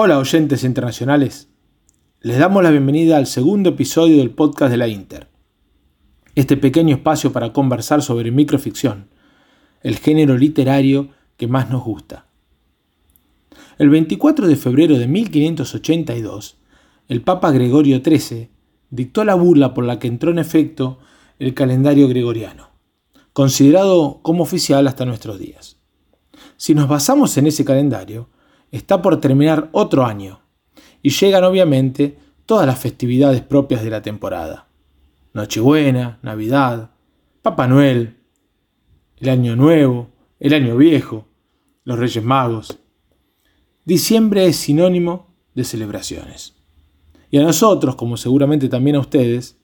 Hola oyentes internacionales, les damos la bienvenida al segundo episodio del podcast de la Inter. Este pequeño espacio para conversar sobre microficción, el género literario que más nos gusta. El 24 de febrero de 1582, el Papa Gregorio XIII dictó la burla por la que entró en efecto el calendario gregoriano, considerado como oficial hasta nuestros días. Si nos basamos en ese calendario, está por terminar otro año y llegan obviamente todas las festividades propias de la temporada. Nochebuena, Navidad, Papá Noel, el Año Nuevo, el Año Viejo, los Reyes Magos. Diciembre es sinónimo de celebraciones. Y a nosotros, como seguramente también a ustedes,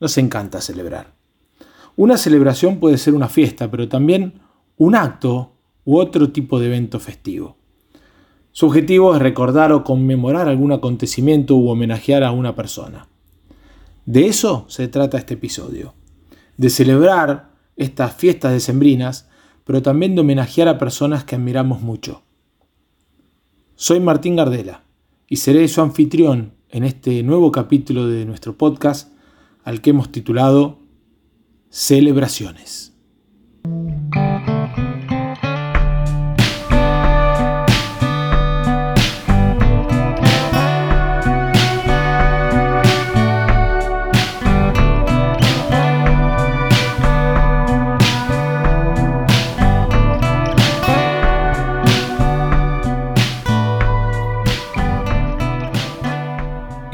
nos encanta celebrar. Una celebración puede ser una fiesta, pero también un acto u otro tipo de evento festivo. Su objetivo es recordar o conmemorar algún acontecimiento u homenajear a una persona. De eso se trata este episodio, de celebrar estas fiestas decembrinas, pero también de homenajear a personas que admiramos mucho. Soy Martín Gardela y seré su anfitrión en este nuevo capítulo de nuestro podcast al que hemos titulado Celebraciones.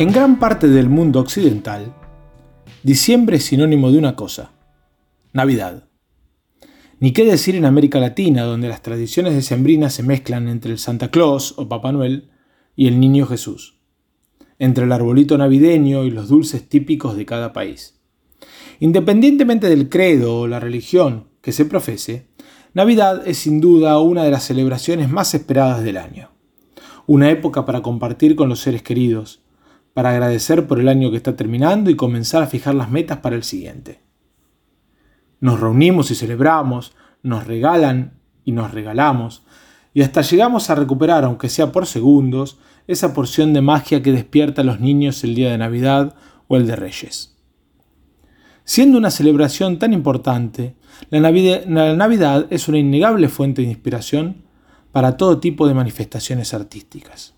En gran parte del mundo occidental, diciembre es sinónimo de una cosa, Navidad. Ni qué decir en América Latina, donde las tradiciones decembrinas se mezclan entre el Santa Claus o Papá Noel y el Niño Jesús, entre el arbolito navideño y los dulces típicos de cada país. Independientemente del credo o la religión que se profese, Navidad es sin duda una de las celebraciones más esperadas del año. Una época para compartir con los seres queridos, para agradecer por el año que está terminando y comenzar a fijar las metas para el siguiente. Nos reunimos y celebramos, nos regalan y nos regalamos, y hasta llegamos a recuperar, aunque sea por segundos, esa porción de magia que despierta a los niños el día de Navidad o el de Reyes. Siendo una celebración tan importante, la Navidad, la Navidad es una innegable fuente de inspiración para todo tipo de manifestaciones artísticas.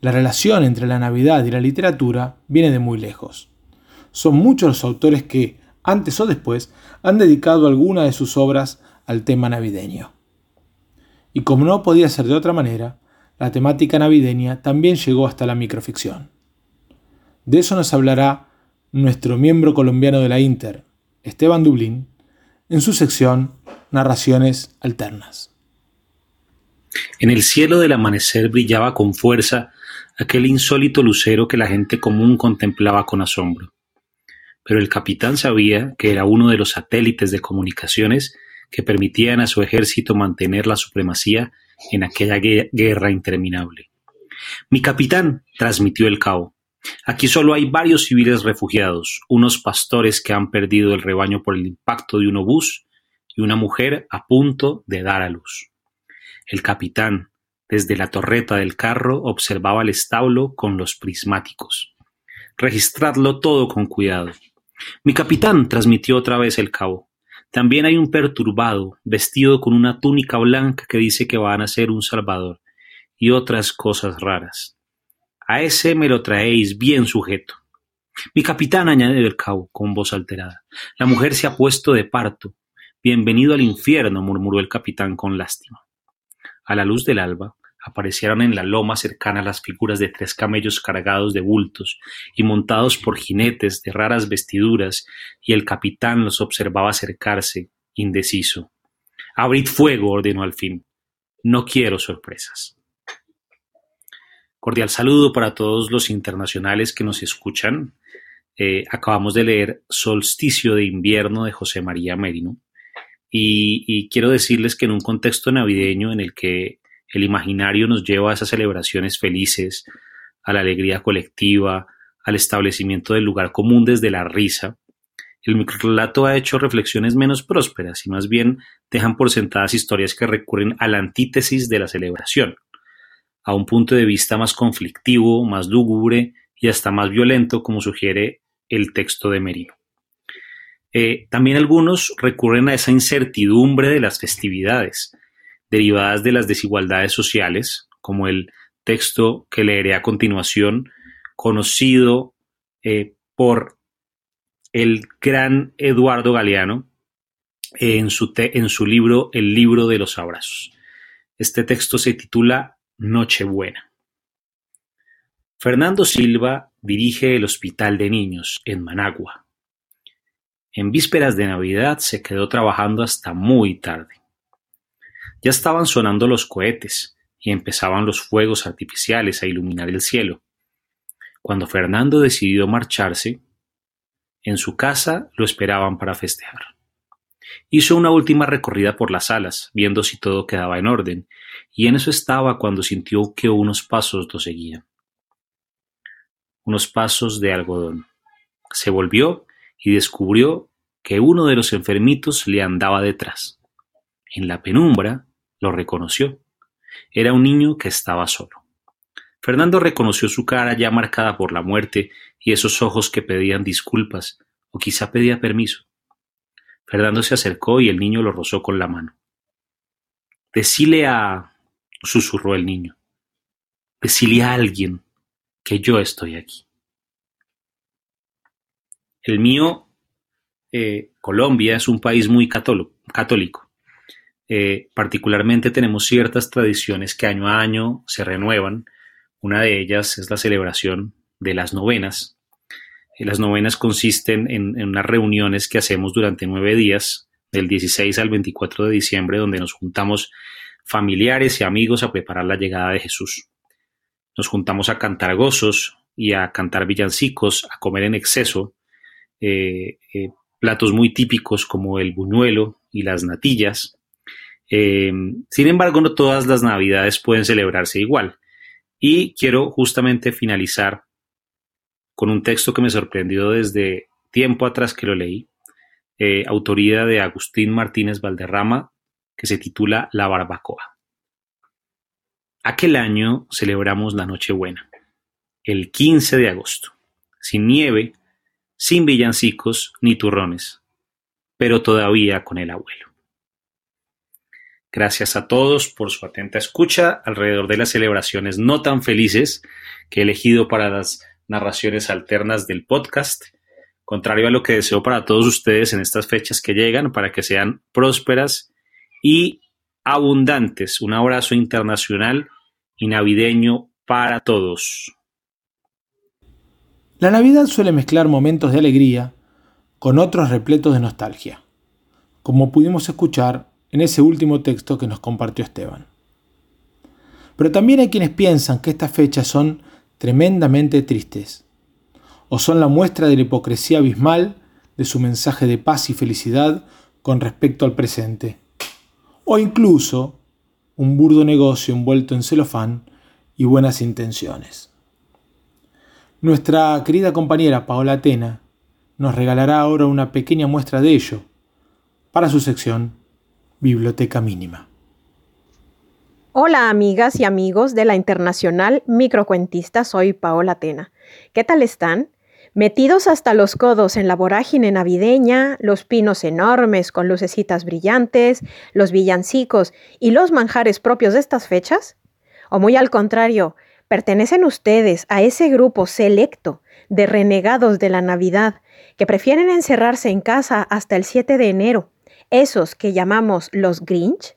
La relación entre la Navidad y la literatura viene de muy lejos. Son muchos los autores que, antes o después, han dedicado alguna de sus obras al tema navideño. Y como no podía ser de otra manera, la temática navideña también llegó hasta la microficción. De eso nos hablará nuestro miembro colombiano de la Inter, Esteban Dublín, en su sección Narraciones Alternas. En el cielo del amanecer brillaba con fuerza aquel insólito lucero que la gente común contemplaba con asombro. Pero el capitán sabía que era uno de los satélites de comunicaciones que permitían a su ejército mantener la supremacía en aquella guerra interminable. Mi capitán, transmitió el cabo, aquí solo hay varios civiles refugiados, unos pastores que han perdido el rebaño por el impacto de un obús y una mujer a punto de dar a luz. El capitán, desde la torreta del carro observaba el establo con los prismáticos. Registradlo todo con cuidado. Mi capitán, transmitió otra vez el cabo. También hay un perturbado, vestido con una túnica blanca que dice que van a ser un salvador, y otras cosas raras. A ese me lo traéis bien sujeto. Mi capitán, añadió el cabo con voz alterada. La mujer se ha puesto de parto. Bienvenido al infierno, murmuró el capitán con lástima. A la luz del alba, aparecieron en la loma cercana las figuras de tres camellos cargados de bultos y montados por jinetes de raras vestiduras, y el capitán los observaba acercarse, indeciso. Abrid fuego, ordenó al fin. No quiero sorpresas. Cordial saludo para todos los internacionales que nos escuchan. Eh, acabamos de leer Solsticio de invierno de José María Merino. Y, quiero decirles que en un contexto navideño en el que el imaginario nos lleva a esas celebraciones felices, a la alegría colectiva, al establecimiento del lugar común desde la risa. El microrelato ha hecho reflexiones menos prósperas y más bien dejan por sentadas historias que recurren a la antítesis de la celebración, a un punto de vista más conflictivo, más lúgubre y hasta más violento, como sugiere el texto de Merino. Eh, también algunos recurren a esa incertidumbre de las festividades, derivadas de las desigualdades sociales, como el texto que leeré a continuación, conocido eh, por el gran Eduardo Galeano en su, en su libro El libro de los abrazos. Este texto se titula Nochebuena. Fernando Silva dirige el Hospital de Niños en Managua. En vísperas de Navidad se quedó trabajando hasta muy tarde. Ya estaban sonando los cohetes y empezaban los fuegos artificiales a iluminar el cielo. Cuando Fernando decidió marcharse, en su casa lo esperaban para festejar. Hizo una última recorrida por las salas, viendo si todo quedaba en orden, y en eso estaba cuando sintió que unos pasos lo seguían. Unos pasos de algodón. Se volvió y descubrió que uno de los enfermitos le andaba detrás. En la penumbra lo reconoció. Era un niño que estaba solo. Fernando reconoció su cara ya marcada por la muerte y esos ojos que pedían disculpas, o quizá pedía permiso. Fernando se acercó y el niño lo rozó con la mano. Decile a... susurró el niño. Decile a alguien que yo estoy aquí. El mío, eh, Colombia, es un país muy católico. Eh, particularmente tenemos ciertas tradiciones que año a año se renuevan. Una de ellas es la celebración de las novenas, las novenas consisten en, unas reuniones que hacemos durante nueve días, del 16 al 24 de diciembre, donde nos juntamos familiares y amigos a preparar la llegada de Jesús. Nos juntamos a cantar gozos y a cantar villancicos, a comer en exceso, eh, eh, platos muy típicos como el buñuelo y las natillas. Eh, sin embargo, no todas las navidades pueden celebrarse igual. Y quiero justamente finalizar con un texto que me sorprendió desde tiempo atrás que lo leí, autoría de Agustín Martínez Valderrama, que se titula La Barbacoa. Aquel año celebramos la Nochebuena, el 15 de agosto, sin nieve, sin villancicos ni turrones, pero todavía con el abuelo. Gracias a todos por su atenta escucha alrededor de las celebraciones no tan felices que he elegido para las narraciones alternas del podcast, contrario a lo que deseo para todos ustedes en estas fechas que llegan, para que sean prósperas y abundantes. Un abrazo internacional y navideño para todos. La Navidad suele mezclar momentos de alegría con otros repletos de nostalgia, como pudimos escuchar en ese último texto que nos compartió Esteban. Pero también hay quienes piensan que estas fechas son tremendamente tristes, o son la muestra de la hipocresía abismal de su mensaje de paz y felicidad con respecto al presente, o incluso un burdo negocio envuelto en celofán y buenas intenciones. Nuestra querida compañera Paola Atena nos regalará ahora una pequeña muestra de ello para su sección Biblioteca Mínima. Hola amigas y amigos de la Internacional Microcuentista, soy Paola Tena. ¿Qué tal están? Metidos hasta los codos en la vorágine navideña, los pinos enormes con lucecitas brillantes, los villancicos y los manjares propios de estas fechas? ¿O muy al contrario, pertenecen ustedes a ese grupo selecto de renegados de la Navidad que prefieren encerrarse en casa hasta el 7 de enero, esos que llamamos los Grinch?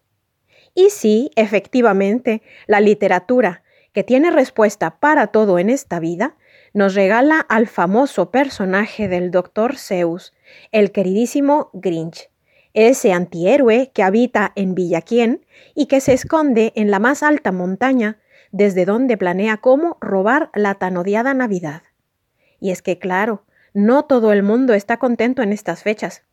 Y sí, efectivamente, la literatura, que tiene respuesta para todo en esta vida, nos regala al famoso personaje del Dr. Zeus, el queridísimo Grinch, ese antihéroe que habita en Villaquien y que se esconde en la más alta montaña, desde donde planea cómo robar la tan odiada Navidad. Y es que, claro, no todo el mundo está contento en estas fechas.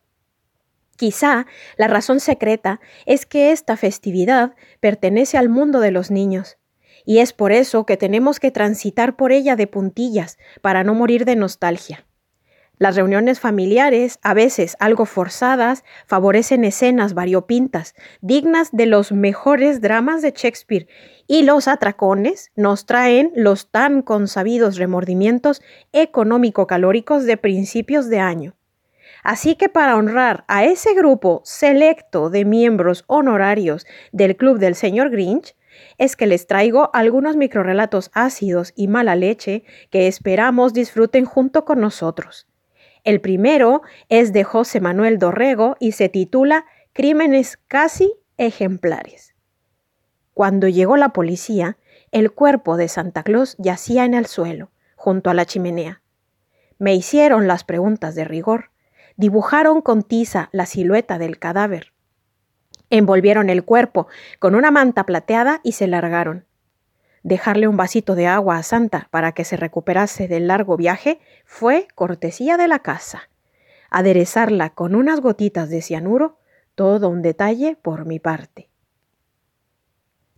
Quizá la razón secreta es que esta festividad pertenece al mundo de los niños, y es por eso que tenemos que transitar por ella de puntillas para no morir de nostalgia. Las reuniones familiares, a veces algo forzadas, favorecen escenas variopintas, dignas de los mejores dramas de Shakespeare, y los atracones nos traen los tan consabidos remordimientos económico-calóricos de principios de año. Así que para honrar a ese grupo selecto de miembros honorarios del Club del Señor Grinch, es que les traigo algunos microrelatos ácidos y mala leche que esperamos disfruten junto con nosotros. El primero es de José Manuel Dorrego y se titula Crímenes casi ejemplares. Cuando llegó la policía, el cuerpo de Santa Claus yacía en el suelo, junto a la chimenea. Me hicieron las preguntas de rigor, dibujaron con tiza la silueta del cadáver Envolvieron el cuerpo con una manta plateada y se largaron. Dejarle un vasito de agua a Santa para que se recuperase del largo viaje fue cortesía de la casa. Aderezarla con unas gotitas de cianuro, todo un detalle por mi parte.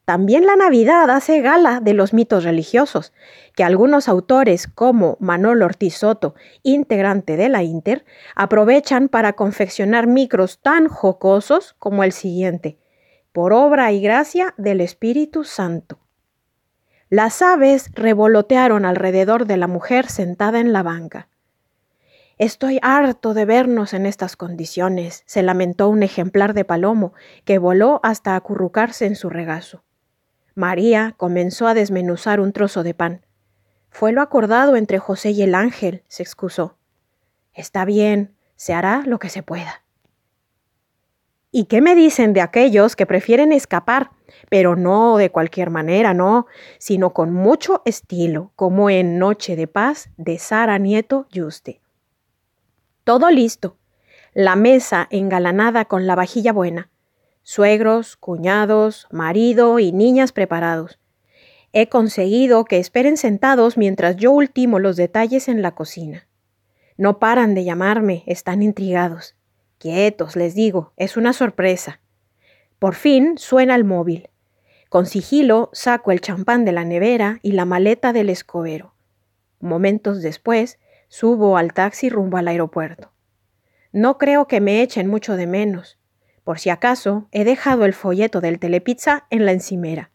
También la Navidad hace gala de los mitos religiosos, que algunos autores como Manolo Ortiz Soto, integrante de la Inter, aprovechan para confeccionar micros tan jocosos como el siguiente, por obra y gracia del Espíritu Santo. Las aves revolotearon alrededor de la mujer sentada en la banca. Estoy harto de vernos en estas condiciones, se lamentó un ejemplar de palomo que voló hasta acurrucarse en su regazo. María comenzó a desmenuzar un trozo de pan. Fue lo acordado entre José y el ángel, se excusó. Está bien, se hará lo que se pueda. ¿Y qué me dicen de aquellos que prefieren escapar, pero no de cualquier manera, no, sino con mucho estilo, como en Noche de Paz de Sara Nieto Yuste? Todo listo, la mesa engalanada con la vajilla buena, suegros, cuñados, marido y niñas preparados. He conseguido que esperen sentados mientras yo ultimo los detalles en la cocina. No paran de llamarme, están intrigados. Quietos, les digo, es una sorpresa. Por fin suena el móvil. Con sigilo saco el champán de la nevera y la maleta del escobero. Momentos después, subo al taxi rumbo al aeropuerto. No creo que me echen mucho de menos. Por si acaso, he dejado el folleto del telepizza en la encimera.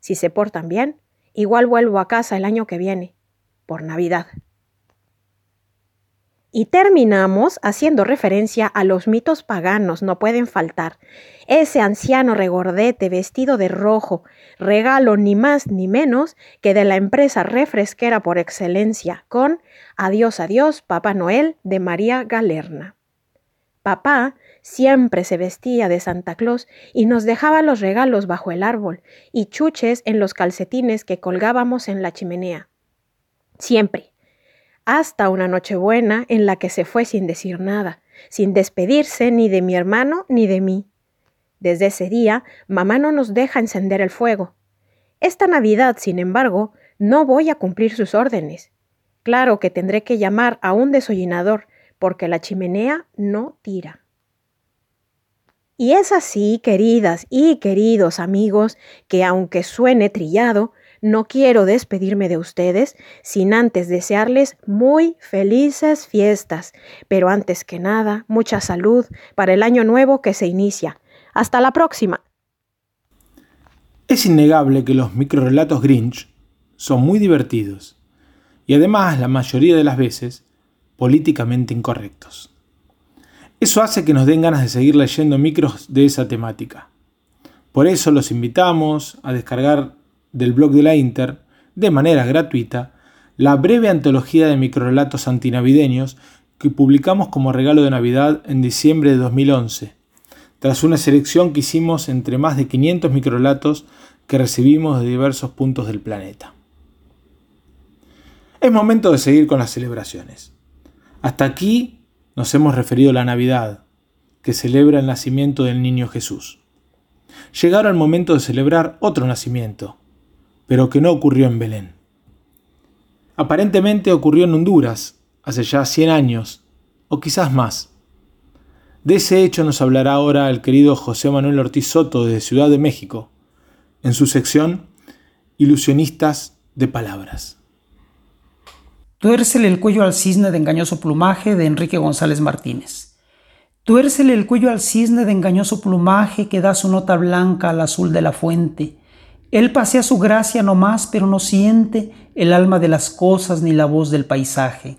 Si se portan bien, igual vuelvo a casa el año que viene, por Navidad. Y terminamos haciendo referencia a los mitos paganos, no pueden faltar. Ese anciano regordete vestido de rojo, regalo ni más ni menos que de la empresa refresquera por excelencia, con Adiós, adiós, Papá Noel de María Galerna. Papá Siempre se vestía de Santa Claus y nos dejaba los regalos bajo el árbol y chuches en los calcetines que colgábamos en la chimenea. Siempre. Hasta una Nochebuena en la que se fue sin decir nada, sin despedirse ni de mi hermano ni de mí. Desde ese día, mamá no nos deja encender el fuego. Esta Navidad, sin embargo, no voy a cumplir sus órdenes. Claro que tendré que llamar a un desollinador, porque la chimenea no tira. Y es así, queridas y queridos amigos, que aunque suene trillado, no quiero despedirme de ustedes sin antes desearles muy felices fiestas, pero antes que nada, mucha salud para el año nuevo que se inicia. Hasta la próxima. Es innegable que los microrelatos Grinch son muy divertidos y además la mayoría de las veces políticamente incorrectos. Eso hace que nos den ganas de seguir leyendo micros de esa temática. Por eso los invitamos a descargar del blog de la Inter, de manera gratuita, la breve antología de microrelatos antinavideños que publicamos como regalo de Navidad en diciembre de 2011, tras una selección que hicimos entre más de 500 microrelatos que recibimos de diversos puntos del planeta. Es momento de seguir con las celebraciones. Hasta aquí nos hemos referido a la Navidad, que celebra el nacimiento del niño Jesús. Llegaron el momento de celebrar otro nacimiento, pero que no ocurrió en Belén. Aparentemente ocurrió en Honduras, hace ya 100 años, o quizás más. De ese hecho nos hablará ahora el querido José Manuel Ortiz Soto de Ciudad de México, en su sección Ilusionistas de Palabras. Tuércele el cuello al cisne de engañoso plumaje de Enrique González Martínez. Tuércele el cuello al cisne de engañoso plumaje que da su nota blanca al azul de la fuente. Él pasea su gracia no más, pero no siente el alma de las cosas ni la voz del paisaje.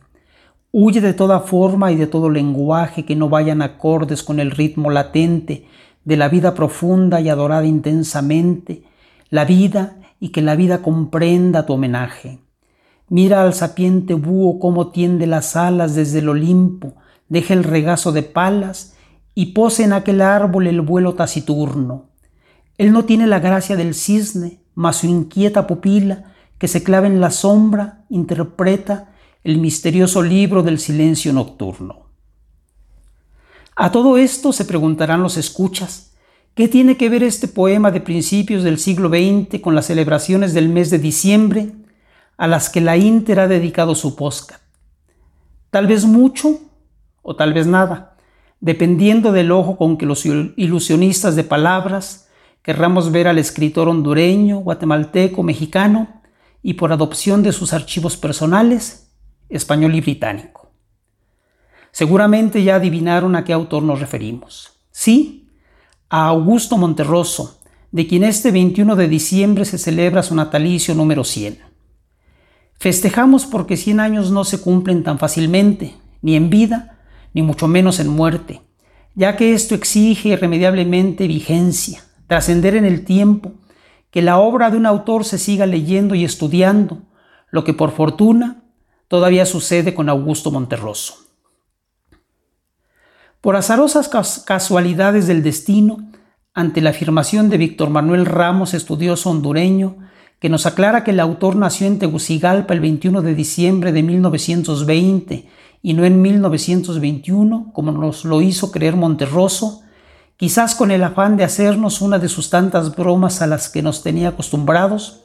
Huye de toda forma y de todo lenguaje que no vayan acordes con el ritmo latente de la vida profunda y adorada intensamente, la vida y que la vida comprenda tu homenaje. Mira al sapiente búho cómo tiende las alas desde el Olimpo, deja el regazo de palas y pose en aquel árbol el vuelo taciturno. Él no tiene la gracia del cisne, mas su inquieta pupila, que se clava en la sombra, interpreta el misterioso libro del silencio nocturno. A todo esto se preguntarán los escuchas, ¿qué tiene que ver este poema de principios del siglo XX con las celebraciones del mes de diciembre a las que la Inter ha dedicado su posca. Tal vez mucho o tal vez nada, dependiendo del ojo con que los ilusionistas de palabras querramos ver al escritor hondureño, guatemalteco, mexicano y por adopción de sus archivos personales, español y británico. Seguramente ya adivinaron a qué autor nos referimos. Sí, a Augusto Monterroso, de quien este 21 de diciembre se celebra su natalicio número 100. Festejamos porque 100 años no se cumplen tan fácilmente, ni en vida, ni mucho menos en muerte, ya que esto exige irremediablemente vigencia, trascender en el tiempo, que la obra de un autor se siga leyendo y estudiando, lo que por fortuna todavía sucede con Augusto Monterroso. Por azarosas casualidades del destino, ante la afirmación de Víctor Manuel Ramos, estudioso hondureño, que nos aclara que el autor nació en Tegucigalpa el 21 de diciembre de 1920 y no en 1921, como nos lo hizo creer Monterroso, quizás con el afán de hacernos una de sus tantas bromas a las que nos tenía acostumbrados,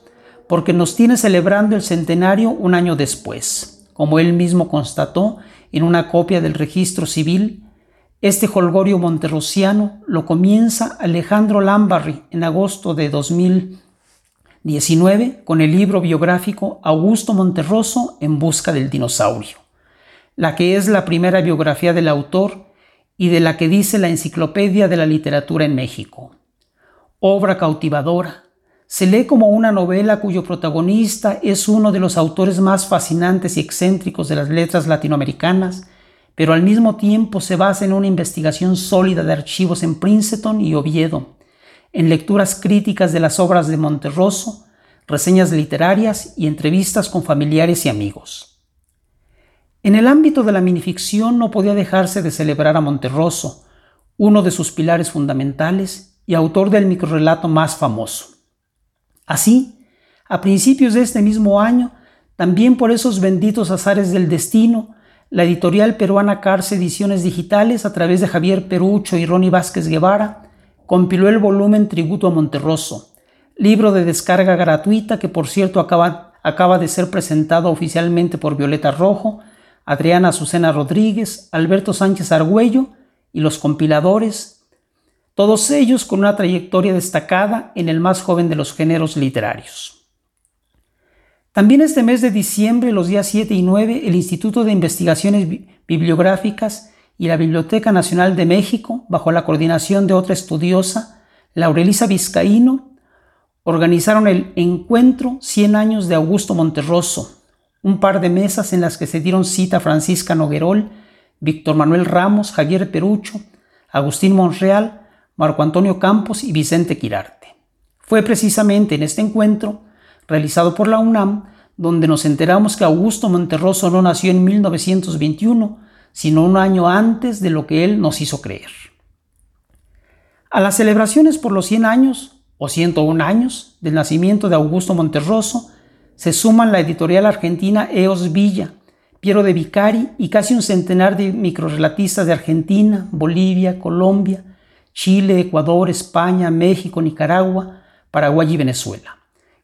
porque nos tiene celebrando el centenario un año después, como él mismo constató en una copia del registro civil. Este holgorio monterrosiano lo comienza Alejandro Lambarri en agosto de 2000 19 con el libro biográfico Augusto Monterroso en busca del dinosaurio, la que es la primera biografía del autor y de la que dice la Enciclopedia de la Literatura en México. Obra cautivadora, se lee como una novela cuyo protagonista es uno de los autores más fascinantes y excéntricos de las letras latinoamericanas, pero al mismo tiempo se basa en una investigación sólida de archivos en Princeton y Oviedo, en lecturas críticas de las obras de Monterroso, reseñas literarias y entrevistas con familiares y amigos. En el ámbito de la minificción no podía dejarse de celebrar a Monterroso, uno de sus pilares fundamentales y autor del microrelato más famoso. Así, a principios de este mismo año, también por esos benditos azares del destino, la editorial peruana Carce Ediciones Digitales, a través de Javier Perucho y Ronnie Vázquez Guevara, compiló el volumen Tributo a Monterroso, libro de descarga gratuita que por cierto acaba de ser presentado oficialmente por Violeta Rojo, Adriana Azucena Rodríguez, Alberto Sánchez Argüello y los compiladores, todos ellos con una trayectoria destacada en el más joven de los géneros literarios. También este mes de diciembre, los días 7 y 9, el Instituto de Investigaciones Bibliográficas y la Biblioteca Nacional de México, bajo la coordinación de otra estudiosa, Laurelisa Vizcaíno, organizaron el Encuentro 100 años de Augusto Monterroso, un par de mesas en las que se dieron cita Francisca Noguerol, Víctor Manuel Ramos, Javier Perucho, Agustín Monreal, Marco Antonio Campos y Vicente Quirarte. Fue precisamente en este encuentro, realizado por la UNAM, donde nos enteramos que Augusto Monterroso no nació en 1921, sino un año antes de lo que él nos hizo creer. A las celebraciones por los 100 años o 101 años del nacimiento de Augusto Monterroso se suman la editorial argentina EOS Villa, Piero de Vicari y casi un centenar de microrelatistas de Argentina, Bolivia, Colombia, Chile, Ecuador, España, México, Nicaragua, Paraguay y Venezuela,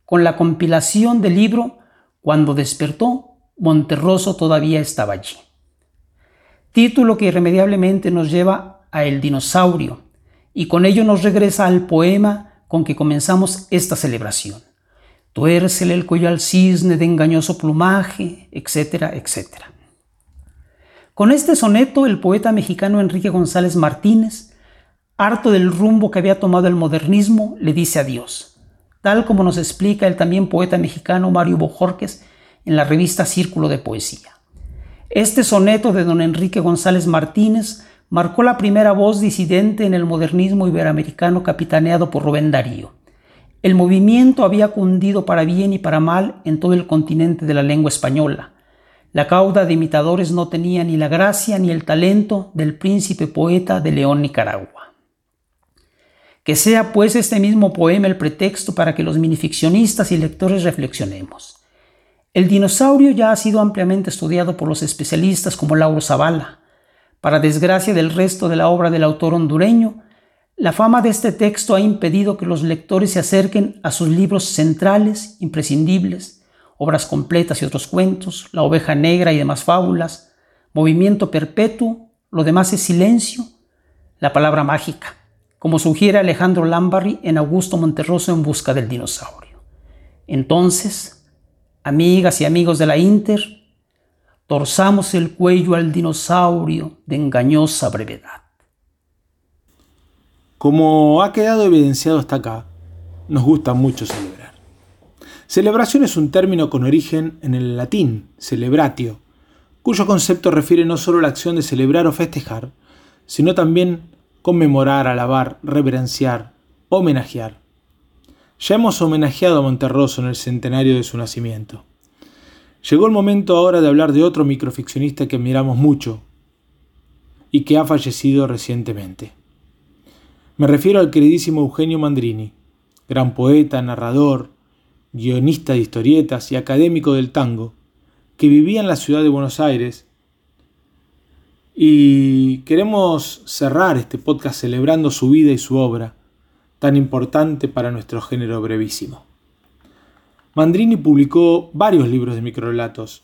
con la compilación del libro Cuando despertó, Monterroso todavía estaba allí título que irremediablemente nos lleva a El dinosaurio y con ello nos regresa al poema con que comenzamos esta celebración. Tuércele el cuello al cisne de engañoso plumaje, etcétera, etcétera. Con este soneto, el poeta mexicano Enrique González Martínez, harto del rumbo que había tomado el modernismo, le dice adiós, tal como nos explica el también poeta mexicano Mario Bojorques en la revista Círculo de Poesía. Este soneto de don Enrique González Martínez marcó la primera voz disidente en el modernismo iberoamericano capitaneado por Rubén Darío. El movimiento había cundido para bien y para mal en todo el continente de la lengua española. La cauda de imitadores no tenía ni la gracia ni el talento del príncipe poeta de León, Nicaragua. Que sea pues este mismo poema el pretexto para que los minificcionistas y lectores reflexionemos. El dinosaurio ya ha sido ampliamente estudiado por los especialistas como Lauro Zavala. Para desgracia del resto de la obra del autor hondureño, la fama de este texto ha impedido que los lectores se acerquen a sus libros centrales, imprescindibles, obras completas y otros cuentos, La oveja negra y demás fábulas, Movimiento perpetuo, lo demás es silencio, la palabra mágica, como sugiere Alejandro Lambarry en Augusto Monterroso en busca del dinosaurio. Entonces, amigas y amigos de la Inter, torzamos el cuello al dinosaurio de engañosa brevedad. Como ha quedado evidenciado hasta acá, nos gusta mucho celebrar. Celebración es un término con origen en el latín, celebratio, cuyo concepto refiere no solo la acción de celebrar o festejar, sino también conmemorar, alabar, reverenciar, homenajear. Ya hemos homenajeado a Monterroso en el centenario de su nacimiento. Llegó el momento ahora de hablar de otro microficcionista que admiramos mucho y que ha fallecido recientemente. Me refiero al queridísimo Eugenio Mandrini, gran poeta, narrador, guionista de historietas y académico del tango, que vivía en la ciudad de Buenos Aires. Y queremos cerrar este podcast celebrando su vida y su obra, tan importante para nuestro género brevísimo. Mandrini publicó varios libros de microrelatos,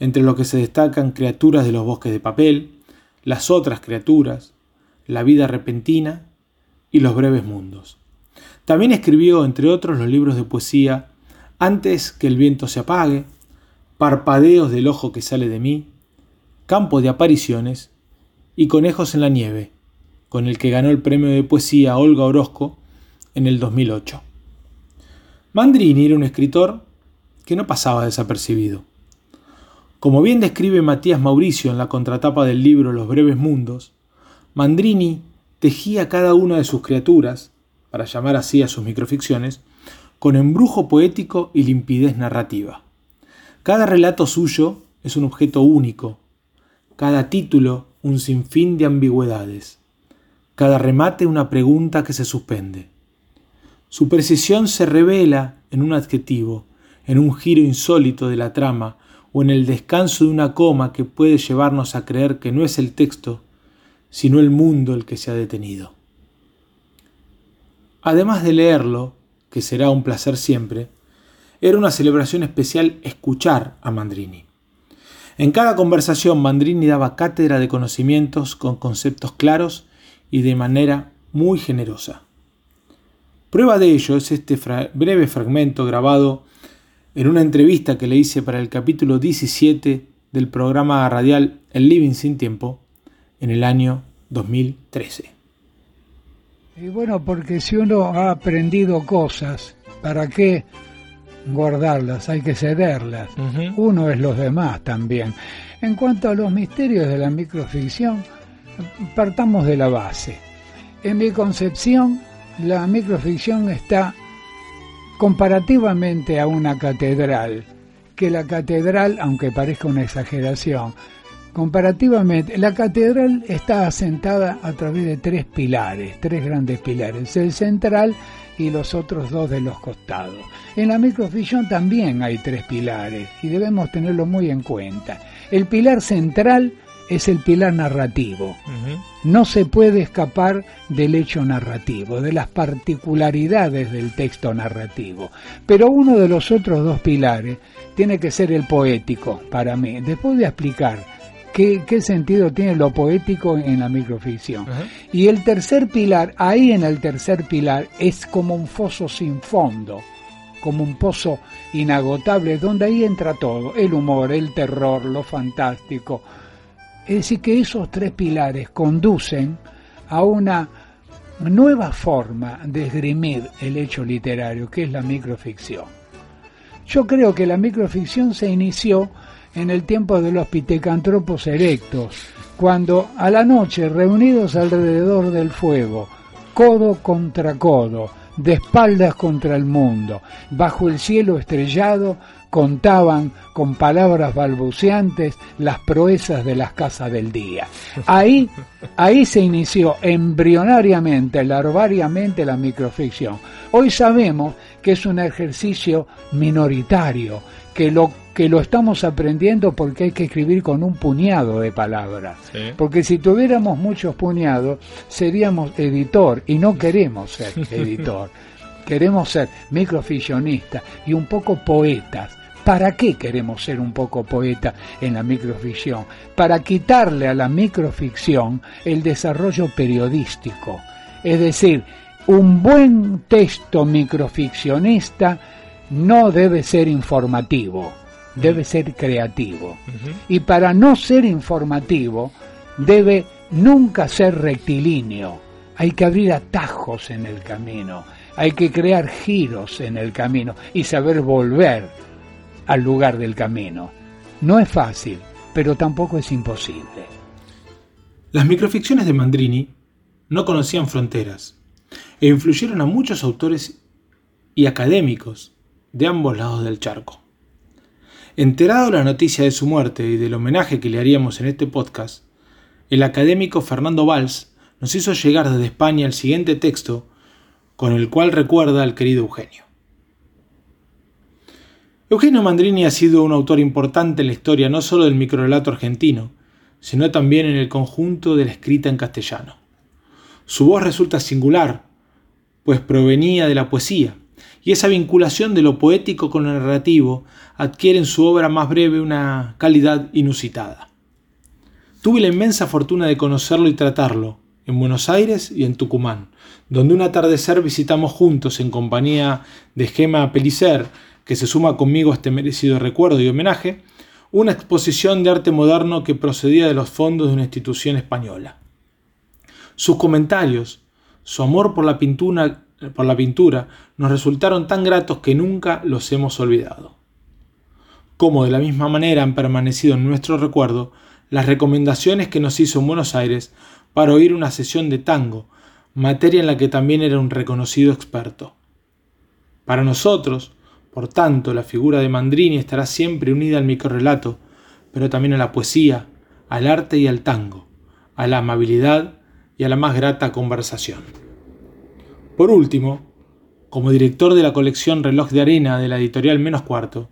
entre los que se destacan Criaturas de los bosques de papel, Las otras criaturas, La vida repentina y Los breves mundos. También escribió, entre otros, los libros de poesía Antes que el viento se apague, Parpadeos del ojo que sale de mí, Campo de apariciones y Conejos en la nieve, con el que ganó el premio de poesía Olga Orozco en el 2008. Mandrini era un escritor que no pasaba desapercibido. Como bien describe Matías Mauricio en la contratapa del libro Los breves mundos, Mandrini tejía cada una de sus criaturas, para llamar así a sus microficciones, con embrujo poético y limpidez narrativa. Cada relato suyo es un objeto único, cada título un sinfín de ambigüedades, cada remate una pregunta que se suspende. Su precisión se revela en un adjetivo, en un giro insólito de la trama o en el descanso de una coma que puede llevarnos a creer que no es el texto, sino el mundo el que se ha detenido. Además de leerlo, que será un placer siempre, era una celebración especial escuchar a Mandrini. En cada conversación Mandrini daba cátedra de conocimientos con conceptos claros y de manera muy generosa. Prueba de ello es este breve fragmento grabado en una entrevista que le hice para el capítulo 17 del programa radial El Living Sin Tiempo en el año 2013. Y bueno, porque si uno ha aprendido cosas, ¿para qué guardarlas? Hay que cederlas. Uno es los demás también. En cuanto a los misterios de la microficción, partamos de la base. En mi concepción, la microficción está comparativamente a una catedral, que la catedral, aunque parezca una exageración, comparativamente, la catedral está asentada a través de tres pilares, tres grandes pilares, el central y los otros dos de los costados. En la microficción también hay tres pilares y debemos tenerlo muy en cuenta. El pilar central es el pilar narrativo. No se puede escapar del hecho narrativo, de las particularidades del texto narrativo. Pero uno de los otros dos pilares tiene que ser el poético para mí. Después a explicar qué, sentido tiene lo poético en la microficción. Y el tercer pilar, ahí en el tercer pilar, es como un foso sin fondo como un pozo inagotable donde ahí entra todo, el humor, el terror, lo fantástico. Es decir, que esos tres pilares conducen a una nueva forma de esgrimir el hecho literario, que es la microficción. Yo creo que la microficción se inició en el tiempo de los pitecantropos erectos, cuando a la noche, reunidos alrededor del fuego, codo contra codo, de espaldas contra el mundo, bajo el cielo estrellado, contaban con palabras balbuceantes las proezas de las casas del día. Ahí, ahí se inició embrionariamente, larvariamente la microficción. Hoy sabemos que es un ejercicio minoritario, que lo, que lo estamos aprendiendo porque hay que escribir con un puñado de palabras. Porque si tuviéramos muchos puñados, seríamos editor y no queremos ser editor. queremos ser microficcionistas y un poco poetas. ¿Para qué queremos ser un poco poeta en la microficción? Para quitarle a la microficción el desarrollo periodístico. Es decir, un buen texto microficcionista no debe ser informativo, debe ser creativo. Y para no ser informativo, debe nunca ser rectilíneo. Hay que abrir atajos en el camino, hay que crear giros en el camino y saber volver al lugar del camino. No es fácil, pero tampoco es imposible. Las microficciones de Mandrini no conocían fronteras e influyeron a muchos autores y académicos de ambos lados del charco. Enterado la noticia de su muerte y del homenaje que le haríamos en este podcast, el académico Fernando Valls nos hizo llegar desde España el siguiente texto con el cual recuerda al querido Eugenio. Eugenio Mandrini ha sido un autor importante en la historia no solo del microrelato argentino, sino también en el conjunto de la escrita en castellano. Su voz resulta singular, pues provenía de la poesía, y esa vinculación de lo poético con lo narrativo adquiere en su obra más breve una calidad inusitada. Tuve la inmensa fortuna de conocerlo y tratarlo, en Buenos Aires y en Tucumán, donde un atardecer visitamos juntos en compañía de Gema Pelicer, que se suma conmigo a este merecido recuerdo y homenaje, una exposición de arte moderno que procedía de los fondos de una institución española. Sus comentarios, su amor por la pintura por la pintura nos resultaron tan gratos que nunca los hemos olvidado. Como de la misma manera han permanecido en nuestro recuerdo las recomendaciones que nos hizo en Buenos Aires para oír una sesión de tango, materia en la que también era un reconocido experto. Para nosotros, por tanto, la figura de Mandrini estará siempre unida al microrelato, pero también a la poesía, al arte y al tango, a la amabilidad y a la más grata conversación. Por último, como director de la colección Reloj de Arena de la editorial Menos Cuarto,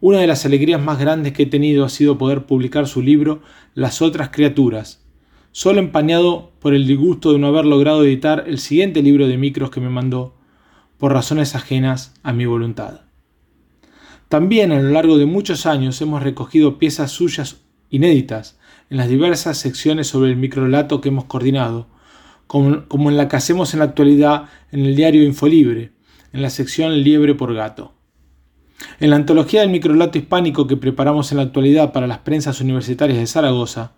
una de las alegrías más grandes que he tenido ha sido poder publicar su libro Las otras criaturas, solo empañado por el disgusto de no haber logrado editar el siguiente libro de micros que me mandó, por razones ajenas a mi voluntad. También a lo largo de muchos años hemos recogido piezas suyas inéditas en las diversas secciones sobre el microlato que hemos coordinado, como, en la que hacemos en la actualidad en el diario Infolibre, en la sección Liebre por Gato. En la antología del microlato hispánico que preparamos en la actualidad para las prensas universitarias de Zaragoza,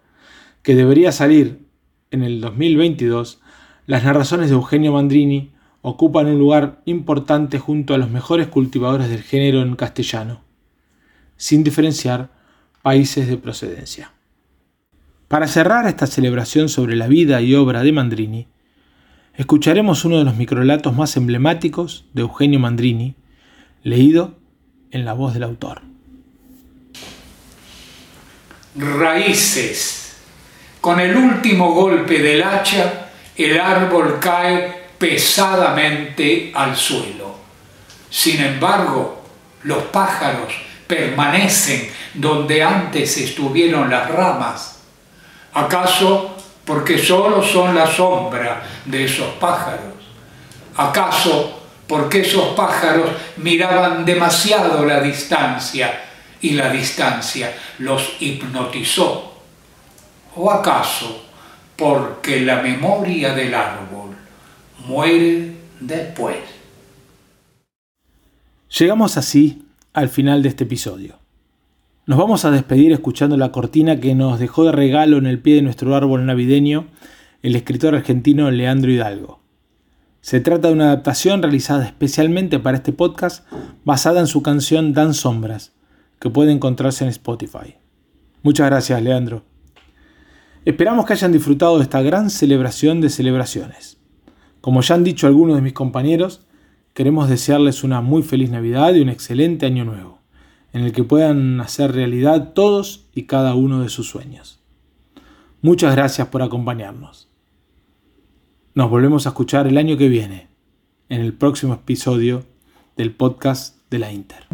que debería salir en el 2022, las narraciones de Eugenio Mandrini ocupan un lugar importante junto a los mejores cultivadores del género en castellano, sin diferenciar países de procedencia. Para cerrar esta celebración sobre la vida y obra de Mandrini, escucharemos uno de los microlatos más emblemáticos de Eugenio Mandrini, leído en la voz del autor. Raíces. Con el último golpe del hacha, el árbol cae pesadamente al suelo. Sin embargo, los pájaros permanecen donde antes estuvieron las ramas ¿Acaso porque solo son la sombra de esos pájaros? ¿Acaso porque esos pájaros miraban demasiado la distancia y la distancia los hipnotizó? ¿O acaso porque la memoria del árbol muere después? Llegamos así al final de este episodio. Nos vamos a despedir escuchando la cortina que nos dejó de regalo en el pie de nuestro árbol navideño el escritor argentino Leandro Hidalgo. Se trata de una adaptación realizada especialmente para este podcast basada en su canción Dan Sombras, que puede encontrarse en Spotify. Muchas gracias, Leandro. Esperamos que hayan disfrutado de esta gran celebración de celebraciones. Como ya han dicho algunos de mis compañeros, queremos desearles una muy feliz Navidad y un excelente año nuevo, en el que puedan hacer realidad todos y cada uno de sus sueños. Muchas gracias por acompañarnos. Nos volvemos a escuchar el año que viene, en el próximo episodio del podcast de la Inter.